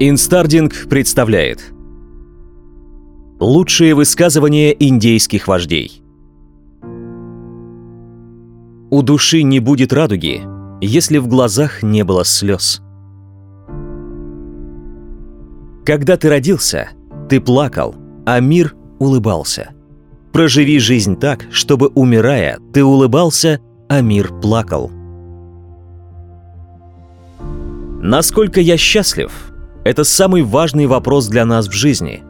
Инстардинг представляет Лучшие высказывания индейских вождей У души не будет радуги, если в глазах не было слез. Когда ты родился, ты плакал, а мир улыбался. Проживи жизнь так, чтобы, умирая, ты улыбался, а мир плакал. Насколько я счастлив – это самый важный вопрос для нас в жизни.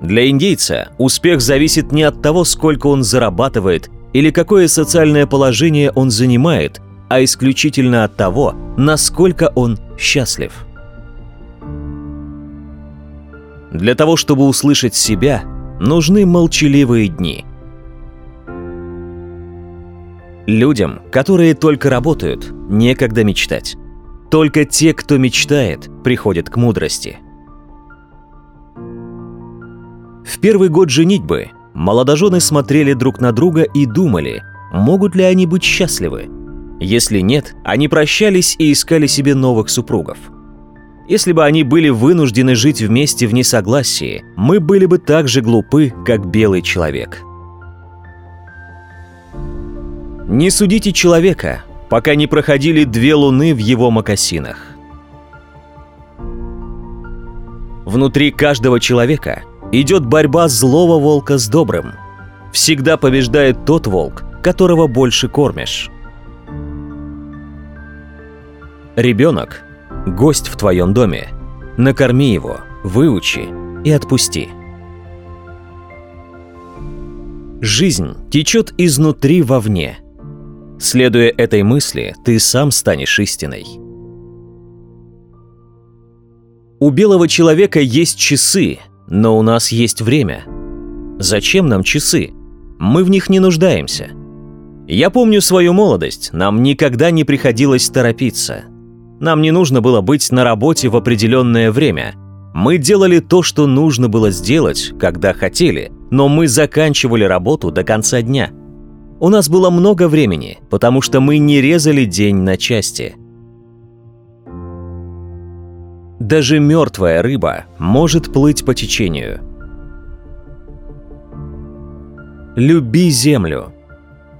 Для индейца успех зависит не от того, сколько он зарабатывает или какое социальное положение он занимает, а исключительно от того, насколько он счастлив. Для того, чтобы услышать себя, нужны молчаливые дни. Людям, которые только работают, некогда мечтать. Только те, кто мечтает, приходят к мудрости. В первый год женитьбы молодожены смотрели друг на друга и думали, могут ли они быть счастливы. Если нет, они прощались и искали себе новых супругов. Если бы они были вынуждены жить вместе в несогласии, мы были бы так же глупы, как белый человек. Не судите человека, пока не проходили две луны в его мокасинах. Внутри каждого человека идет борьба злого волка с добрым. Всегда побеждает тот волк, которого больше кормишь. Ребенок – гость в твоем доме. Накорми его, выучи и отпусти. Жизнь течет изнутри вовне – Следуя этой мысли, ты сам станешь истиной. У белого человека есть часы, но у нас есть время. Зачем нам часы? Мы в них не нуждаемся. Я помню свою молодость, нам никогда не приходилось торопиться. Нам не нужно было быть на работе в определенное время. Мы делали то, что нужно было сделать, когда хотели, но мы заканчивали работу до конца дня – у нас было много времени, потому что мы не резали день на части. Даже мертвая рыба может плыть по течению. Люби землю.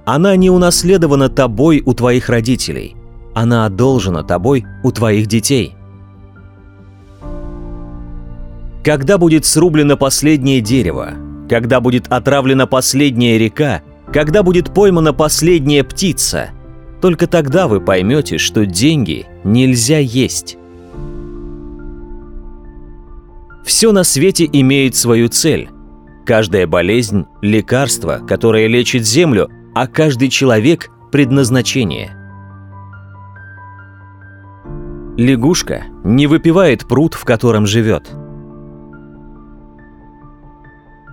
Она не унаследована тобой у твоих родителей. Она одолжена тобой у твоих детей. Когда будет срублено последнее дерево, когда будет отравлена последняя река, когда будет поймана последняя птица, только тогда вы поймете, что деньги нельзя есть. Все на свете имеет свою цель. Каждая болезнь – лекарство, которое лечит землю, а каждый человек – предназначение. Лягушка не выпивает пруд, в котором живет.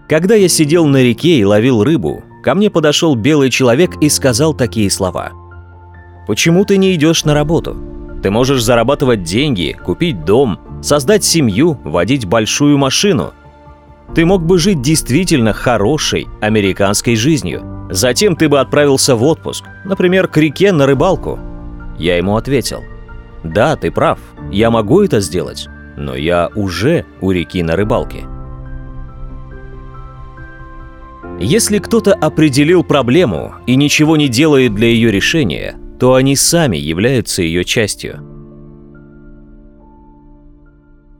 Когда я сидел на реке и ловил рыбу, ко мне подошел белый человек и сказал такие слова. «Почему ты не идешь на работу? Ты можешь зарабатывать деньги, купить дом, создать семью, водить большую машину. Ты мог бы жить действительно хорошей американской жизнью. Затем ты бы отправился в отпуск, например, к реке на рыбалку». Я ему ответил. «Да, ты прав, я могу это сделать, но я уже у реки на рыбалке». Если кто-то определил проблему и ничего не делает для ее решения, то они сами являются ее частью.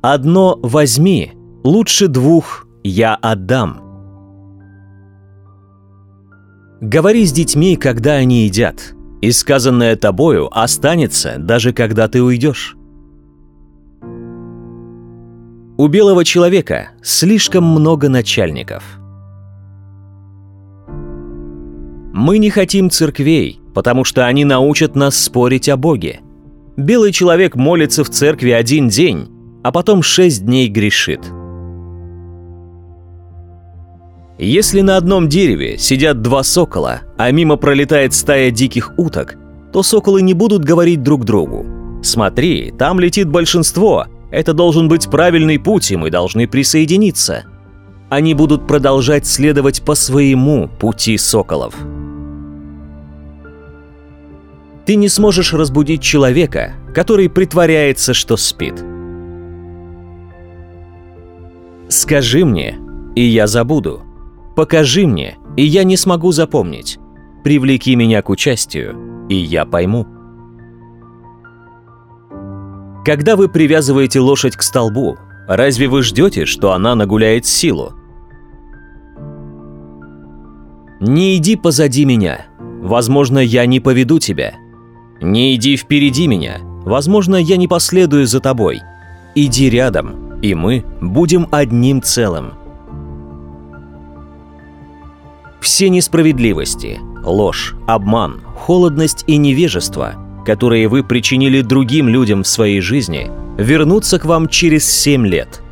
Одно возьми, лучше двух я отдам. Говори с детьми, когда они едят, и сказанное тобою останется, даже когда ты уйдешь. У белого человека слишком много начальников – Мы не хотим церквей, потому что они научат нас спорить о Боге. Белый человек молится в церкви один день, а потом шесть дней грешит. Если на одном дереве сидят два сокола, а мимо пролетает стая диких уток, то соколы не будут говорить друг другу. «Смотри, там летит большинство, это должен быть правильный путь, и мы должны присоединиться». Они будут продолжать следовать по своему пути соколов. Ты не сможешь разбудить человека, который притворяется, что спит. Скажи мне, и я забуду. Покажи мне, и я не смогу запомнить. Привлеки меня к участию, и я пойму. Когда вы привязываете лошадь к столбу, разве вы ждете, что она нагуляет силу? Не иди позади меня, возможно, я не поведу тебя. Не иди впереди меня, возможно, я не последую за тобой. Иди рядом, и мы будем одним целым. Все несправедливости, ложь, обман, холодность и невежество, которые вы причинили другим людям в своей жизни, вернутся к вам через 7 лет.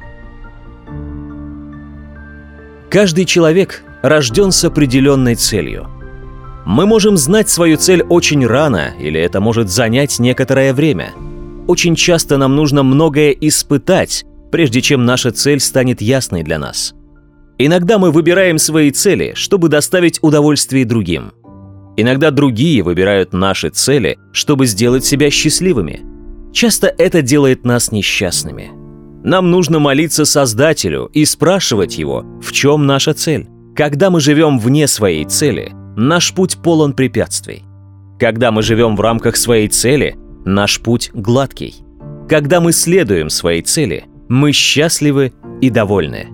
Каждый человек рожден с определенной целью. Мы можем знать свою цель очень рано, или это может занять некоторое время. Очень часто нам нужно многое испытать, прежде чем наша цель станет ясной для нас. Иногда мы выбираем свои цели, чтобы доставить удовольствие другим. Иногда другие выбирают наши цели, чтобы сделать себя счастливыми. Часто это делает нас несчастными. Нам нужно молиться Создателю и спрашивать Его, в чем наша цель. Когда мы живем вне своей цели, наш путь полон препятствий. Когда мы живем в рамках своей цели, наш путь гладкий. Когда мы следуем своей цели, мы счастливы и довольны.